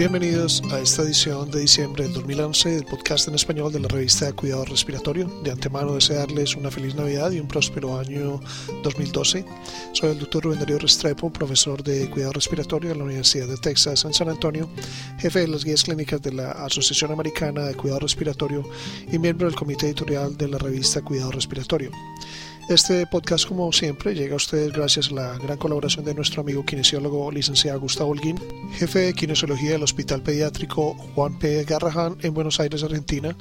Bienvenidos a esta edición de diciembre del 2011 del podcast en español de la revista Cuidado Respiratorio. De antemano desearles una feliz Navidad y un próspero año 2012. Soy el doctor Rubén Darío Restrepo, profesor de Cuidado Respiratorio en la Universidad de Texas en San Antonio, jefe de las guías clínicas de la Asociación Americana de Cuidado Respiratorio y miembro del comité editorial de la revista Cuidado Respiratorio. Este podcast, como siempre, llega a ustedes gracias a la gran colaboración de nuestro amigo kinesiólogo licenciado Gustavo Holguín, jefe de kinesiología del Hospital Pediátrico Juan P. Garrahan en Buenos Aires, Argentina,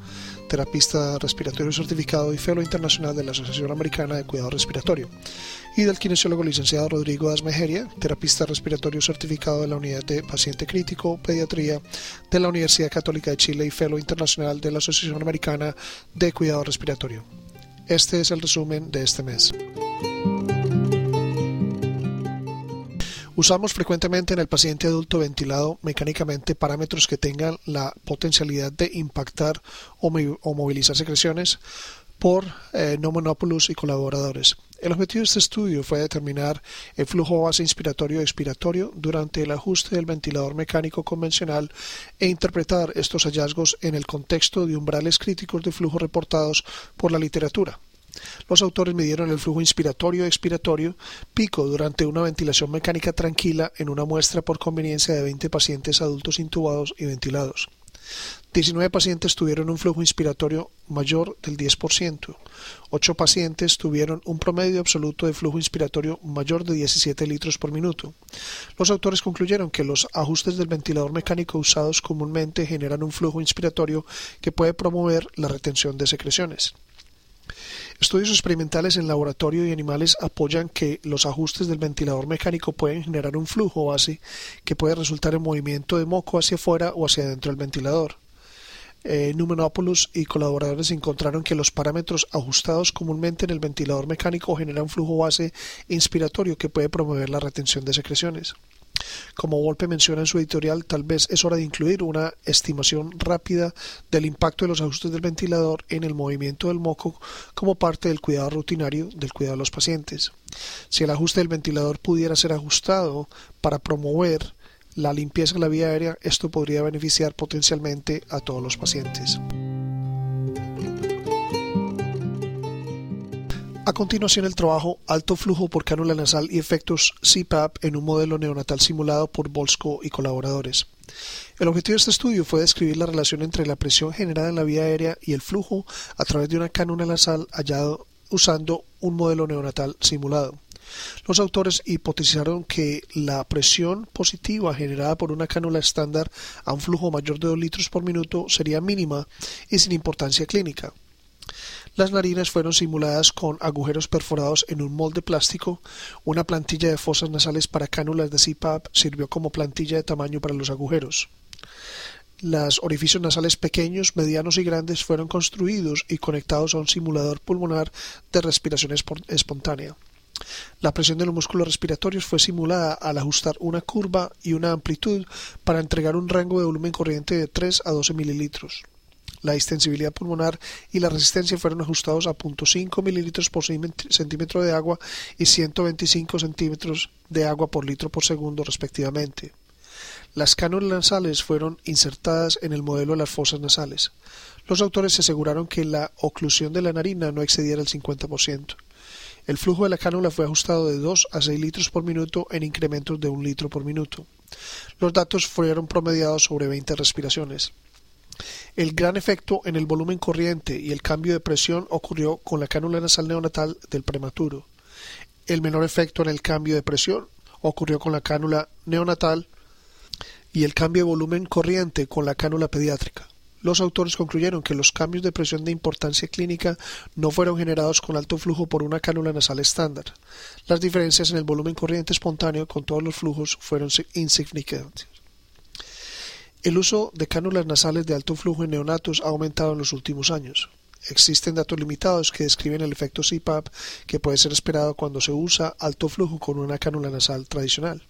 terapista respiratorio certificado y fellow internacional de la Asociación Americana de Cuidado Respiratorio, y del kinesiólogo licenciado Rodrigo Asmejeria, terapista respiratorio certificado de la Unidad de Paciente Crítico, Pediatría de la Universidad Católica de Chile y fellow internacional de la Asociación Americana de Cuidado Respiratorio. Este es el resumen de este mes. Usamos frecuentemente en el paciente adulto ventilado mecánicamente parámetros que tengan la potencialidad de impactar o, movilizar secreciones por eh, no monópolos y colaboradores. El objetivo de este estudio fue determinar el flujo base inspiratorio y expiratorio durante el ajuste del ventilador mecánico convencional e interpretar estos hallazgos en el contexto de umbrales críticos de flujo reportados por la literatura. Los autores midieron el flujo inspiratorio y expiratorio pico durante una ventilación mecánica tranquila en una muestra por conveniencia de 20 pacientes adultos intubados y ventilados. 19 pacientes tuvieron un flujo inspiratorio mayor del 10%. 8 pacientes tuvieron un promedio absoluto de flujo inspiratorio mayor de 17 litros por minuto. Los autores concluyeron que los ajustes del ventilador mecánico usados comúnmente generan un flujo inspiratorio que puede promover la retención de secreciones. Estudios experimentales en laboratorio y animales apoyan que los ajustes del ventilador mecánico pueden generar un flujo base que puede resultar en movimiento de moco hacia afuera o hacia adentro del ventilador. Eh, Numenopoulos y colaboradores encontraron que los parámetros ajustados comúnmente en el ventilador mecánico generan flujo base inspiratorio que puede promover la retención de secreciones. Como Volpe menciona en su editorial, tal vez es hora de incluir una estimación rápida del impacto de los ajustes del ventilador en el movimiento del moco como parte del cuidado rutinario del cuidado de los pacientes. Si el ajuste del ventilador pudiera ser ajustado para promover la limpieza de la vía aérea, esto podría beneficiar potencialmente a todos los pacientes. A continuación el trabajo Alto flujo por cánula nasal y efectos CPAP en un modelo neonatal simulado por Bolsko y colaboradores. El objetivo de este estudio fue describir la relación entre la presión generada en la vía aérea y el flujo a través de una cánula nasal hallado usando un modelo neonatal simulado. Los autores hipotizaron que la presión positiva generada por una cánula estándar a un flujo mayor de 2 litros por minuto sería mínima y sin importancia clínica. Las narinas fueron simuladas con agujeros perforados en un molde plástico. Una plantilla de fosas nasales para cánulas de CPAP sirvió como plantilla de tamaño para los agujeros. Los orificios nasales pequeños, medianos y grandes fueron construidos y conectados a un simulador pulmonar de respiración espontánea. La presión de los músculos respiratorios fue simulada al ajustar una curva y una amplitud para entregar un rango de volumen corriente de 3 a 12 mililitros. La extensibilidad pulmonar y la resistencia fueron ajustados a 0.5 mililitros por centímetro de agua y 125 centímetros de agua por litro por segundo respectivamente. Las cánulas nasales fueron insertadas en el modelo de las fosas nasales. Los autores se aseguraron que la oclusión de la narina no excediera el 50%. El flujo de la cánula fue ajustado de 2 a 6 litros por minuto en incrementos de 1 litro por minuto. Los datos fueron promediados sobre 20 respiraciones. El gran efecto en el volumen corriente y el cambio de presión ocurrió con la cánula nasal neonatal del prematuro. El menor efecto en el cambio de presión ocurrió con la cánula neonatal y el cambio de volumen corriente con la cánula pediátrica. Los autores concluyeron que los cambios de presión de importancia clínica no fueron generados con alto flujo por una cánula nasal estándar. Las diferencias en el volumen corriente espontáneo con todos los flujos fueron insignificantes. El uso de cánulas nasales de alto flujo en neonatos ha aumentado en los últimos años. Existen datos limitados que describen el efecto CPAP que puede ser esperado cuando se usa alto flujo con una cánula nasal tradicional.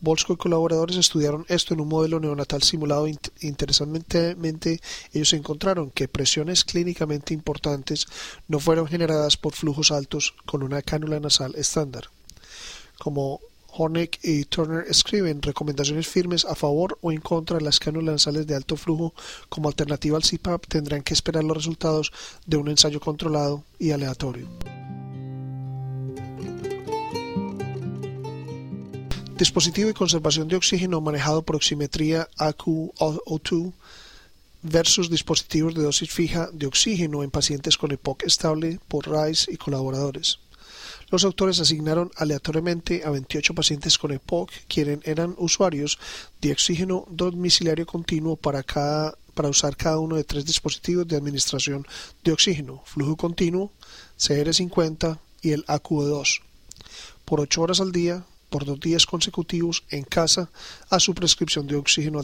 Bolsko y colaboradores estudiaron esto en un modelo neonatal simulado. Interesantemente, ellos encontraron que presiones clínicamente importantes no fueron generadas por flujos altos con una cánula nasal estándar. Como Hornick y Turner escriben recomendaciones firmes a favor o en contra de las cánulas nasales de alto flujo como alternativa al CPAP tendrán que esperar los resultados de un ensayo controlado y aleatorio. Dispositivo de conservación de oxígeno manejado por oximetría AQO2 versus dispositivos de dosis fija de oxígeno en pacientes con EPOC estable por Rice y colaboradores. Los autores asignaron aleatoriamente a 28 pacientes con EPOC, quienes eran usuarios de oxígeno domiciliario continuo para, usar cada uno de tres dispositivos de administración de oxígeno, flujo continuo, CR50 y el AQ2, por 8 horas al día, por dos días consecutivos en casa a su prescripción de oxígeno.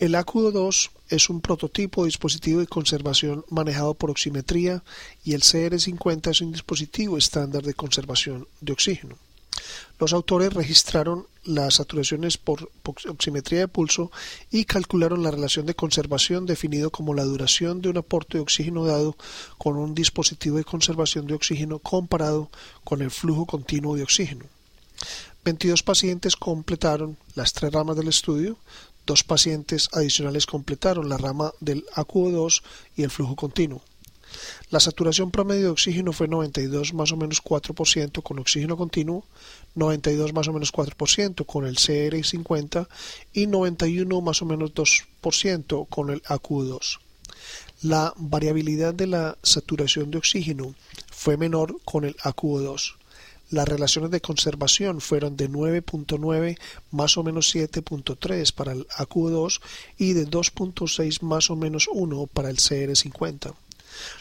El AQ2 es un prototipo de dispositivo de conservación manejado por oximetría y el CR50 es un dispositivo estándar de conservación de oxígeno. Los autores registraron las saturaciones por oximetría de pulso y calcularon la relación de conservación definido como la duración de un aporte de oxígeno dado con un dispositivo de conservación de oxígeno comparado con el flujo continuo de oxígeno. 22 pacientes completaron las tres ramas del estudio, Dos pacientes adicionales completaron la rama del AQ2 y el flujo continuo. La saturación promedio de oxígeno fue 92 más o menos 4% con oxígeno continuo, 92 más o menos 4% con el CR50 y 91 más o menos 2% con el AQ2. La variabilidad de la saturación de oxígeno fue menor con el AQ2. Las relaciones de conservación fueron de 9.9 más o menos 7.3 para el AQ2 y de 2.6 más o menos 1 para el CR50.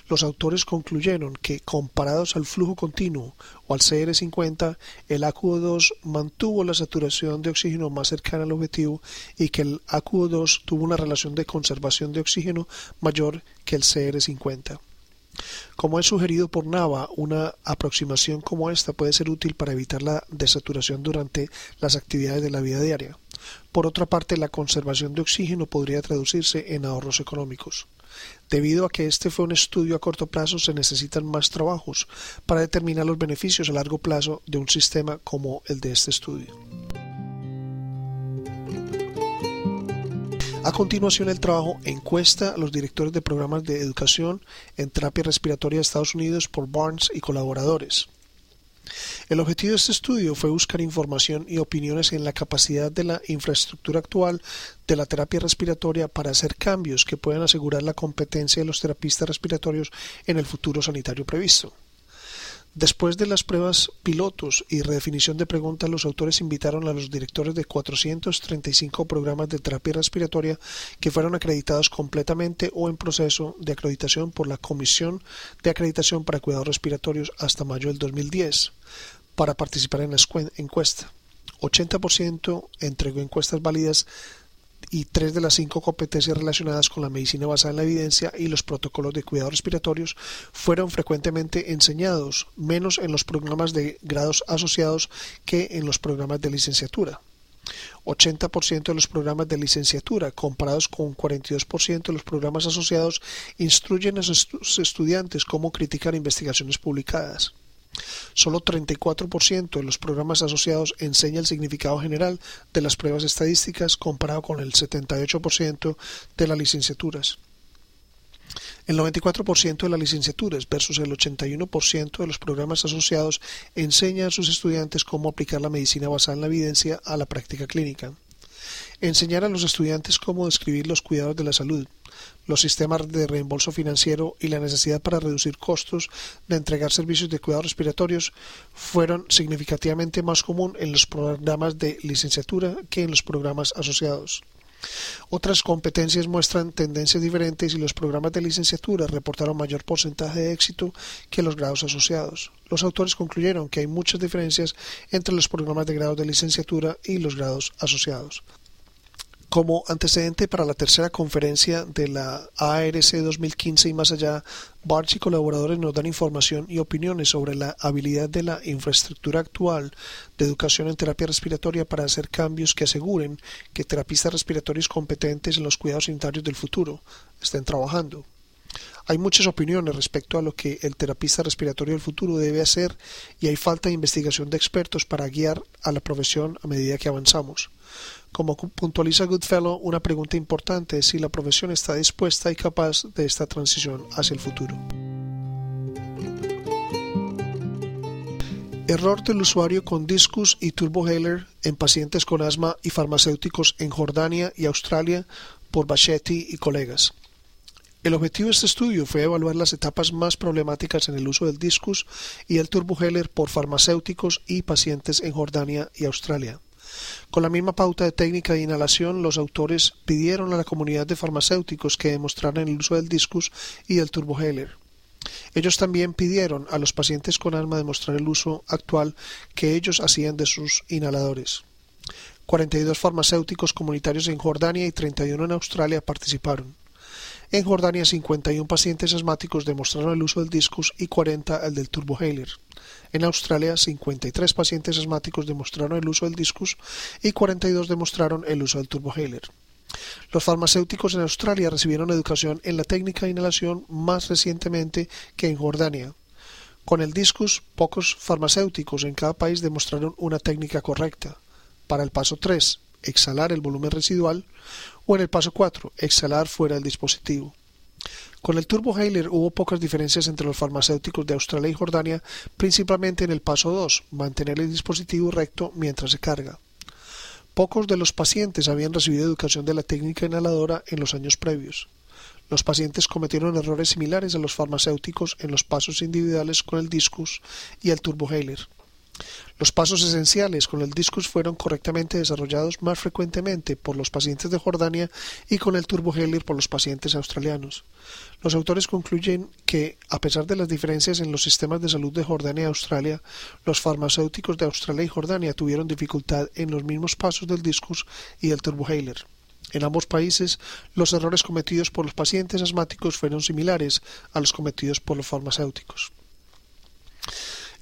Los autores concluyeron que, comparados al flujo continuo o al CR50, el AQ2 mantuvo la saturación de oxígeno más cercana al objetivo y que el AQ2 tuvo una relación de conservación de oxígeno mayor que el CR50. Como es sugerido por Nava, una aproximación como esta puede ser útil para evitar la desaturación durante las actividades de la vida diaria. Por otra parte, la conservación de oxígeno podría traducirse en ahorros económicos. Debido a que este fue un estudio a corto plazo, se necesitan más trabajos para determinar los beneficios a largo plazo de un sistema como el de este estudio. A continuación, el trabajo encuesta a los directores de programas de educación en terapia respiratoria de Estados Unidos por Barnes y colaboradores. El objetivo de este estudio fue buscar información y opiniones en la capacidad de la infraestructura actual de la terapia respiratoria para hacer cambios que puedan asegurar la competencia de los terapistas respiratorios en el futuro sanitario previsto. Después de las pruebas pilotos y redefinición de preguntas, los autores invitaron a los directores de 435 programas de terapia respiratoria que fueron acreditados completamente o en proceso de acreditación por la Comisión de Acreditación para Cuidados Respiratorios hasta mayo del 2010 para participar en la encuesta. 80% entregó encuestas válidas y tres de las cinco competencias relacionadas con la medicina basada en la evidencia y los protocolos de cuidados respiratorios fueron frecuentemente enseñados, menos en los programas de grados asociados que en los programas de licenciatura. 80% de los programas de licenciatura, comparados con 42% de los programas asociados, instruyen a sus estudiantes cómo criticar investigaciones publicadas. Solo 34% de los programas asociados enseña el significado general de las pruebas estadísticas comparado con el 78% de las licenciaturas. El 94% de las licenciaturas versus el 81% de los programas asociados enseña a sus estudiantes cómo aplicar la medicina basada en la evidencia a la práctica clínica. Enseñar a los estudiantes cómo describir los cuidados de la salud, los sistemas de reembolso financiero y la necesidad para reducir costos de entregar servicios de cuidados respiratorios fueron significativamente más común en los programas de licenciatura que en los programas asociados. Otras competencias muestran tendencias diferentes y los programas de licenciatura reportaron mayor porcentaje de éxito que los grados asociados. Los autores concluyeron que hay muchas diferencias entre los programas de grados de licenciatura y los grados asociados. Como antecedente para la tercera conferencia de la ARC 2015 y más allá, Barch y colaboradores nos dan información y opiniones sobre la habilidad de la infraestructura actual de educación en terapia respiratoria para hacer cambios que aseguren que terapistas respiratorios competentes en los cuidados sanitarios del futuro estén trabajando. Hay muchas opiniones respecto a lo que el terapista respiratorio del futuro debe hacer y hay falta de investigación de expertos para guiar a la profesión a medida que avanzamos. Como puntualiza Goodfellow, una pregunta importante es si la profesión está dispuesta y capaz de esta transición hacia el futuro. Error del usuario con discus y turbohaler en pacientes con asma y farmacéuticos en Jordania y Australia por Bachetti y colegas. El objetivo de este estudio fue evaluar las etapas más problemáticas en el uso del discus y el turboheller por farmacéuticos y pacientes en Jordania y Australia. Con la misma pauta de técnica de inhalación, los autores pidieron a la comunidad de farmacéuticos que demostraran el uso del discus y del turboheller. Ellos también pidieron a los pacientes con asma demostrar el uso actual que ellos hacían de sus inhaladores. 42 farmacéuticos comunitarios en Jordania y 31 en Australia participaron. En Jordania, 51 pacientes asmáticos demostraron el uso del discus y 40 el del turbohaler. En Australia, 53 pacientes asmáticos demostraron el uso del discus y 42 demostraron el uso del turbohaler. Los farmacéuticos en Australia recibieron educación en la técnica de inhalación más recientemente que en Jordania. Con el discus, pocos farmacéuticos en cada país demostraron una técnica correcta. Para el paso 3, exhalar el volumen residual, o en el paso 4, exhalar fuera del dispositivo. Con el turbohaler hubo pocas diferencias entre los farmacéuticos de Australia y Jordania, principalmente en el paso 2, mantener el dispositivo recto mientras se carga. Pocos de los pacientes habían recibido educación de la técnica inhaladora en los años previos. Los pacientes cometieron errores similares a los farmacéuticos en los pasos individuales con el discus y el turbohaler. Los pasos esenciales con el discus fueron correctamente desarrollados más frecuentemente por los pacientes de Jordania y con el turboheller por los pacientes australianos. Los autores concluyen que, a pesar de las diferencias en los sistemas de salud de Jordania y Australia, los farmacéuticos de Australia y Jordania tuvieron dificultad en los mismos pasos del discus y el turbohaler. En ambos países, los errores cometidos por los pacientes asmáticos fueron similares a los cometidos por los farmacéuticos.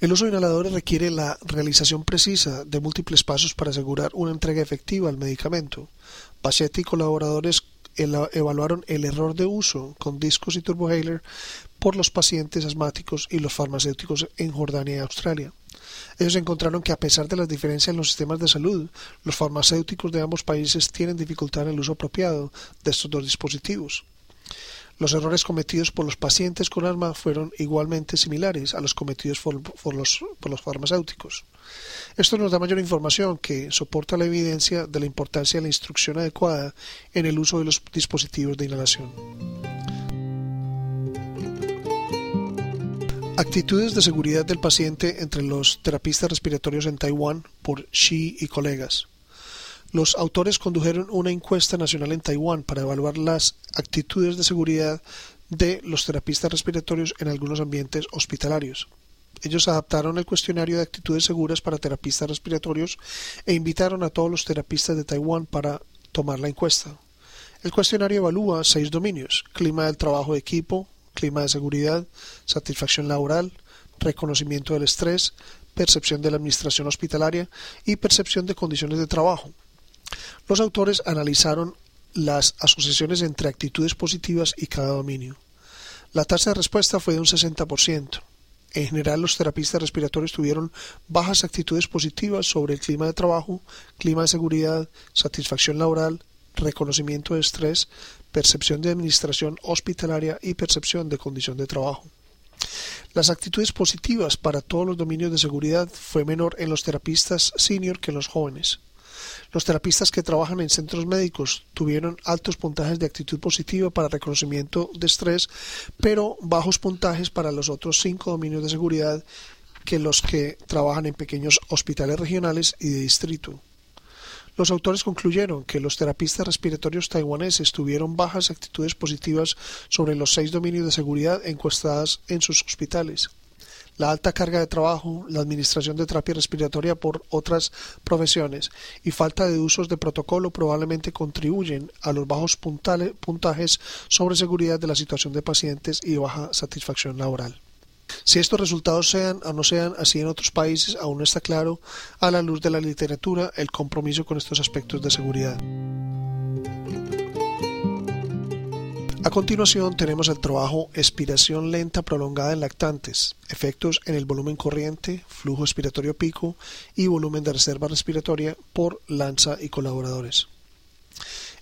El uso de inhaladores requiere la realización precisa de múltiples pasos para asegurar una entrega efectiva al medicamento. Bachetti y colaboradores evaluaron el error de uso con discos y turbohaler por los pacientes asmáticos y los farmacéuticos en Jordania y Australia. Ellos encontraron que a pesar de las diferencias en los sistemas de salud, los farmacéuticos de ambos países tienen dificultad en el uso apropiado de estos dos dispositivos. Los errores cometidos por los pacientes con asma fueron igualmente similares a los cometidos por, los, farmacéuticos. Esto nos da mayor información que soporta la evidencia de la importancia de la instrucción adecuada en el uso de los dispositivos de inhalación. Actitudes de seguridad del paciente entre los terapistas respiratorios en Taiwán por Shi y colegas. Los autores condujeron una encuesta nacional en Taiwán para evaluar las actitudes de seguridad de los terapistas respiratorios en algunos ambientes hospitalarios. Ellos adaptaron el cuestionario de actitudes seguras para terapistas respiratorios e invitaron a todos los terapistas de Taiwán para tomar la encuesta. El cuestionario evalúa seis dominios, clima del trabajo de equipo, clima de seguridad, satisfacción laboral, reconocimiento del estrés, percepción de la administración hospitalaria y percepción de condiciones de trabajo. Los autores analizaron las asociaciones entre actitudes positivas y cada dominio. La tasa de respuesta fue de un 60%. En general, los terapistas respiratorios tuvieron bajas actitudes positivas sobre el clima de trabajo, clima de seguridad, satisfacción laboral, reconocimiento de estrés, percepción de administración hospitalaria y percepción de condición de trabajo. Las actitudes positivas para todos los dominios de seguridad fue menor en los terapistas senior que en los jóvenes. Los terapistas que trabajan en centros médicos tuvieron altos puntajes de actitud positiva para reconocimiento de estrés, pero bajos puntajes para los otros cinco dominios de seguridad que los que trabajan en pequeños hospitales regionales y de distrito. Los autores concluyeron que los terapistas respiratorios taiwaneses tuvieron bajas actitudes positivas sobre los seis dominios de seguridad encuestadas en sus hospitales la alta carga de trabajo, la administración de terapia respiratoria por otras profesiones y falta de usos de protocolo probablemente contribuyen a los bajos puntajes sobre seguridad de la situación de pacientes y baja satisfacción laboral. Si estos resultados sean o no sean así en otros países, aún no está claro a la luz de la literatura el compromiso con estos aspectos de seguridad. A continuación tenemos el trabajo expiración lenta prolongada en lactantes, efectos en el volumen corriente, flujo expiratorio pico y volumen de reserva respiratoria por Lanza y colaboradores.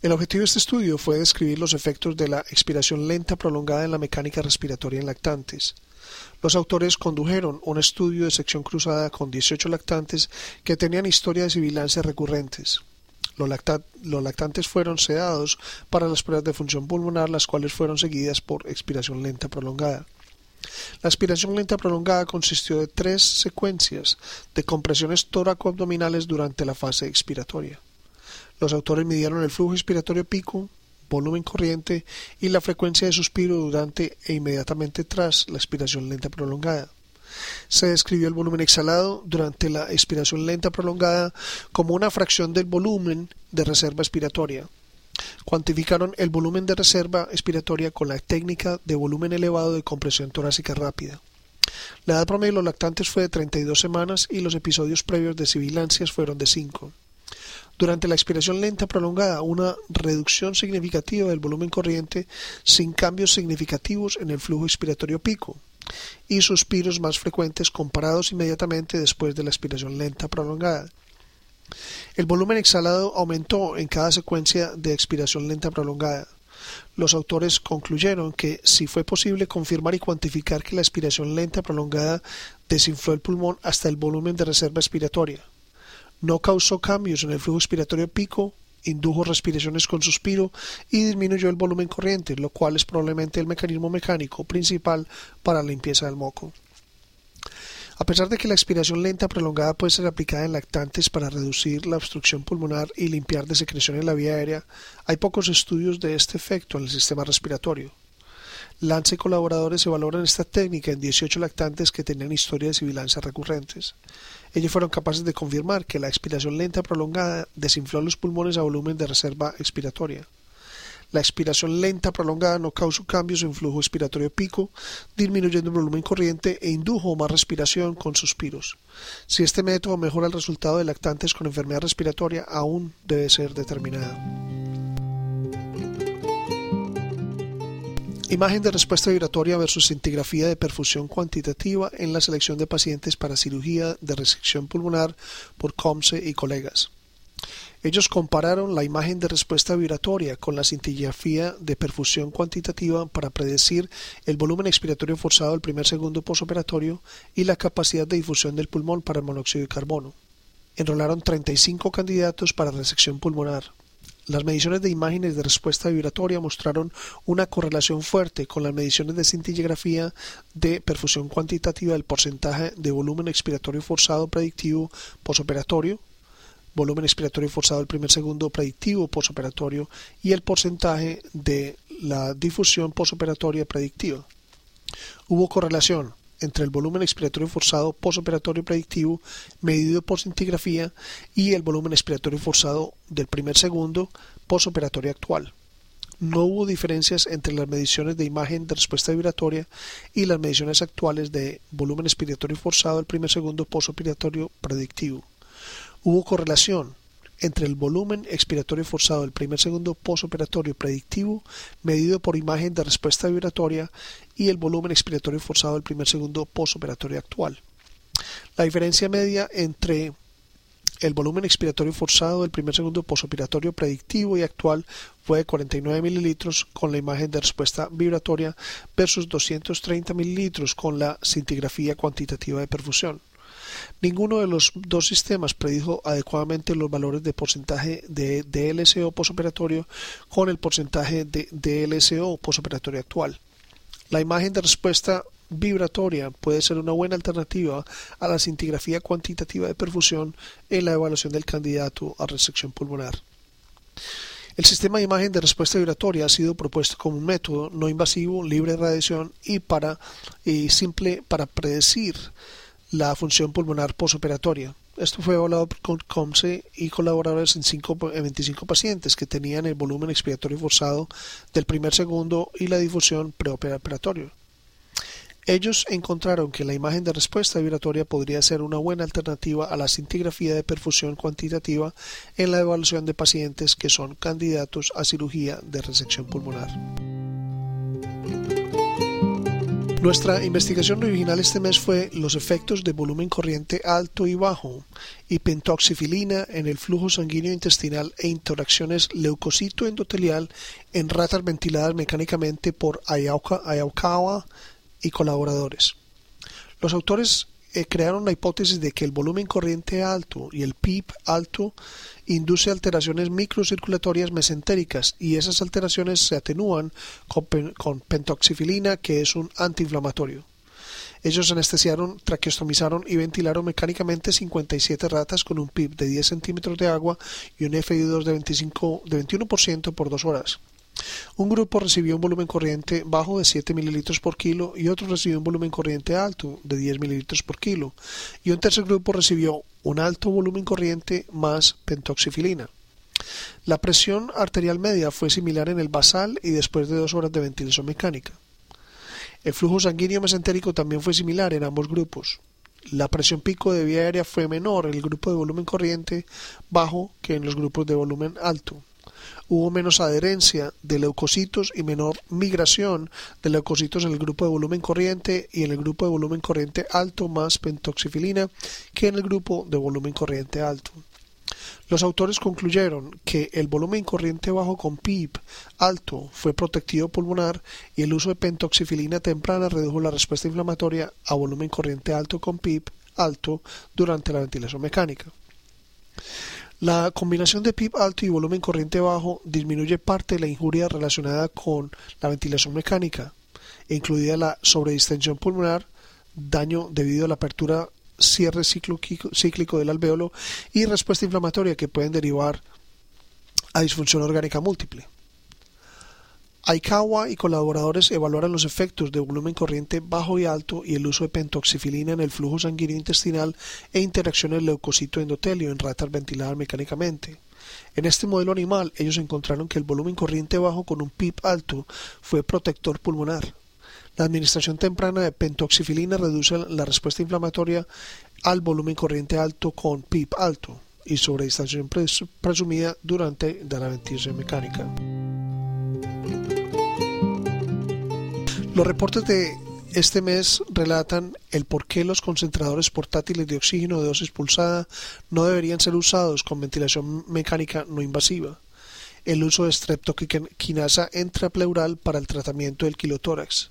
El objetivo de este estudio fue describir los efectos de la expiración lenta prolongada en la mecánica respiratoria en lactantes. Los autores condujeron un estudio de sección cruzada con 18 lactantes que tenían historias de sibilancias recurrentes. Los, lactantes fueron sedados para las pruebas de función pulmonar, las cuales fueron seguidas por expiración lenta prolongada. La expiración lenta prolongada consistió de tres secuencias de compresiones tóraco-abdominales durante la fase expiratoria. Los autores midieron el flujo expiratorio pico, volumen corriente y la frecuencia de suspiro durante e inmediatamente tras la expiración lenta prolongada. Se describió el volumen exhalado durante la expiración lenta prolongada como una fracción del volumen de reserva expiratoria. Cuantificaron el volumen de reserva expiratoria con la técnica de volumen elevado de compresión torácica rápida. La edad promedio de los lactantes fue de 32 semanas y los episodios previos de sibilancias fueron de 5. Durante la expiración lenta prolongada, una reducción significativa del volumen corriente sin cambios significativos en el flujo expiratorio pico y suspiros más frecuentes comparados inmediatamente después de la expiración lenta prolongada. El volumen exhalado aumentó en cada secuencia de expiración lenta prolongada. Los autores concluyeron que si fue posible confirmar y cuantificar que la expiración lenta prolongada desinfló el pulmón hasta el volumen de reserva expiratoria, no causó cambios en el flujo expiratorio pico indujo respiraciones con suspiro y disminuyó el volumen corriente, lo cual es probablemente el mecanismo mecánico principal para la limpieza del moco. A pesar de que la expiración lenta prolongada puede ser aplicada en lactantes para reducir la obstrucción pulmonar y limpiar de secreción en la vía aérea, hay pocos estudios de este efecto en el sistema respiratorio. Lance y colaboradores evaluaron esta técnica en 18 lactantes que tenían historias de sibilancias recurrentes. Ellos fueron capaces de confirmar que la expiración lenta prolongada desinfló los pulmones a volumen de reserva expiratoria. La expiración lenta prolongada no causó cambios en flujo expiratorio pico, disminuyendo el volumen corriente e indujo más respiración con suspiros. Si este método mejora el resultado de lactantes con enfermedad respiratoria, aún debe ser determinado. Imagen de respuesta vibratoria versus cintigrafía de perfusión cuantitativa en la selección de pacientes para cirugía de resección pulmonar por Comse y colegas. Ellos compararon la imagen de respuesta vibratoria con la cintigrafía de perfusión cuantitativa para predecir el volumen expiratorio forzado del primer segundo posoperatorio y la capacidad de difusión del pulmón para el monóxido de carbono. Enrolaron 35 candidatos para resección pulmonar. Las mediciones de imágenes de respuesta vibratoria mostraron una correlación fuerte con las mediciones de cintigrafía de perfusión cuantitativa del porcentaje de volumen expiratorio forzado predictivo posoperatorio, volumen expiratorio forzado del primer segundo predictivo posoperatorio y el porcentaje de la difusión posoperatoria predictiva. Hubo correlación entre el volumen expiratorio forzado posoperatorio predictivo medido por cintigrafía y el volumen expiratorio forzado del primer segundo posoperatorio actual. No hubo diferencias entre las mediciones de imagen de respuesta vibratoria y las mediciones actuales de volumen expiratorio forzado del primer segundo posoperatorio predictivo. Hubo correlación entre el volumen expiratorio forzado del primer segundo posoperatorio predictivo medido por imagen de respuesta vibratoria y el volumen expiratorio forzado del primer segundo posoperatorio actual. La diferencia media entre el volumen expiratorio forzado del primer segundo posoperatorio predictivo y actual fue de 49 mililitros con la imagen de respuesta vibratoria versus 230 mililitros con la cintigrafía cuantitativa de perfusión. Ninguno de los dos sistemas predijo adecuadamente los valores de porcentaje de DLCO posoperatorio con el porcentaje de DLCO posoperatorio actual. La imagen de respuesta vibratoria puede ser una buena alternativa a la cintigrafía cuantitativa de perfusión en la evaluación del candidato a resección pulmonar. El sistema de imagen de respuesta vibratoria ha sido propuesto como un método no invasivo, libre de radiación y para y simple para predecir la función pulmonar posoperatoria. Esto fue evaluado por COMSE y colaboradores en, 25 pacientes que tenían el volumen expiratorio forzado del primer segundo y la difusión preoperatorio. Ellos encontraron que la imagen de respuesta vibratoria podría ser una buena alternativa a la cintigrafía de perfusión cuantitativa en la evaluación de pacientes que son candidatos a cirugía de resección pulmonar. Nuestra investigación original este mes fue los efectos de volumen corriente alto y bajo y pentoxifilina en el flujo sanguíneo intestinal e interacciones leucocito endotelial en ratas ventiladas mecánicamente por Ayaukawa y colaboradores. Los autores eh, crearon la hipótesis de que el volumen corriente alto y el PIB alto induce alteraciones microcirculatorias mesentéricas y esas alteraciones se atenúan con, pentoxifilina que es un antiinflamatorio. Ellos anestesiaron, traqueostomizaron y ventilaron mecánicamente 57 ratas con un PIB de 10 centímetros de agua y un FI2 de, 25, de 21% por dos horas. Un grupo recibió un volumen corriente bajo de 7 mililitros por kilo y otro recibió un volumen corriente alto de 10 mililitros por kilo y un tercer grupo recibió un alto volumen corriente más pentoxifilina. La presión arterial media fue similar en el basal y después de dos horas de ventilación mecánica. El flujo sanguíneo mesentérico también fue similar en ambos grupos. La presión pico de vía aérea fue menor en el grupo de volumen corriente bajo que en los grupos de volumen alto hubo menos adherencia de leucocitos y menor migración de leucocitos en el grupo de volumen corriente y en el grupo de volumen corriente alto más pentoxifilina que en el grupo de volumen corriente alto. Los autores concluyeron que el volumen corriente bajo con PIB alto fue protectivo pulmonar y el uso de pentoxifilina temprana redujo la respuesta inflamatoria a volumen corriente alto con PIB alto durante la ventilación mecánica. La combinación de PIB alto y volumen corriente bajo disminuye parte de la injuria relacionada con la ventilación mecánica, incluida la sobredistensión pulmonar, daño debido a la apertura cierre cíclico del alveolo y respuesta inflamatoria que pueden derivar a disfunción orgánica múltiple. Aikawa y colaboradores evaluaron los efectos de volumen corriente bajo y alto y el uso de pentoxifilina en el flujo sanguíneo intestinal e interacciones leucocito-endotelio en ratas ventiladas mecánicamente. En este modelo animal, ellos encontraron que el volumen corriente bajo con un PIB alto fue protector pulmonar. La administración temprana de pentoxifilina reduce la respuesta inflamatoria al volumen corriente alto con PIB alto y sobredistancia presumida durante la ventilación mecánica. Los reportes de este mes relatan el por qué los concentradores portátiles de oxígeno de dosis pulsada no deberían ser usados con ventilación mecánica no invasiva, el uso de streptoquinasa intrapleural para el tratamiento del quilotórax,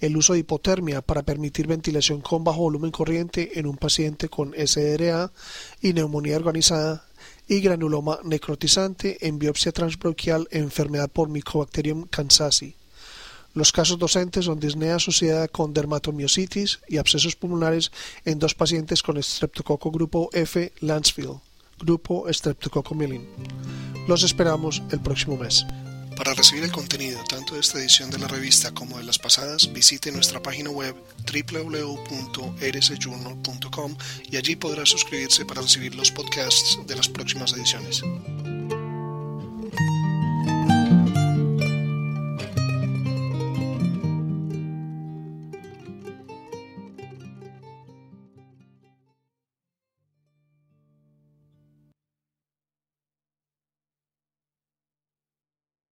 el uso de hipotermia para permitir ventilación con bajo volumen corriente en un paciente con SDRA y neumonía organizada y granuloma necrotizante en biopsia transbronquial enfermedad por Mycobacterium kansasi los casos docentes son disnea asociada con dermatomiositis y abscesos pulmonares en dos pacientes con Streptococo grupo F Landsfield, grupo Streptococo Los esperamos el próximo mes. Para recibir el contenido tanto de esta edición de la revista como de las pasadas, visite nuestra página web www.rsjournal.com y allí podrá suscribirse para recibir los podcasts de las próximas ediciones.